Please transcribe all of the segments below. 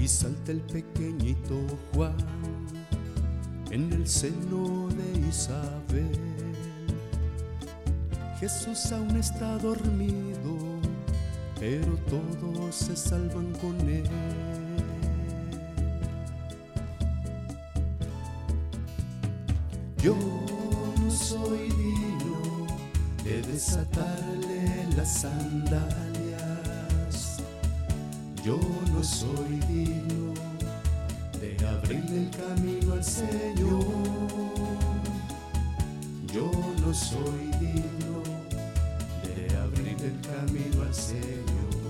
y salta el pequeñito Juan en el seno de Isabel. Jesús aún está dormido, pero todos se salvan con él. Yo no soy digno de desatarle las sandalias. Yo no soy digno de abrirle el camino al Señor. Yo no soy digno de abrirle el camino al Señor.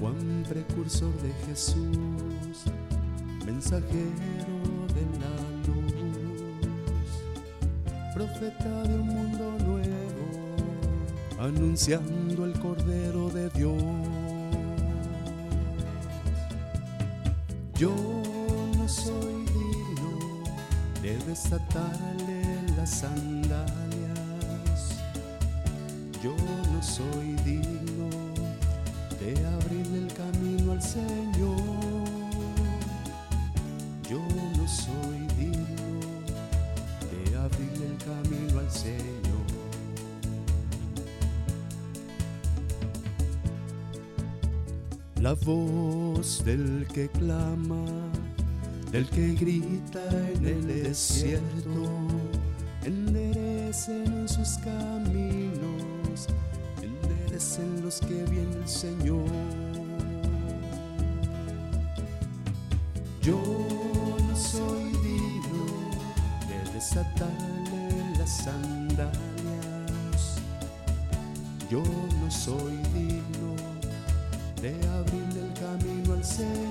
Juan, precursor de Jesús, mensajero de la luz, profeta de un mundo nuevo, anunciando De Dios. Yo no soy digno de desatarle las sandalias. Yo no soy digno La voz del que clama, del que grita en el desierto, enderecen sus caminos, enderecen los que viene el Señor. Yo no soy digno de desatarle las sandalias. Yo no soy digno de abrirle el camino al Señor.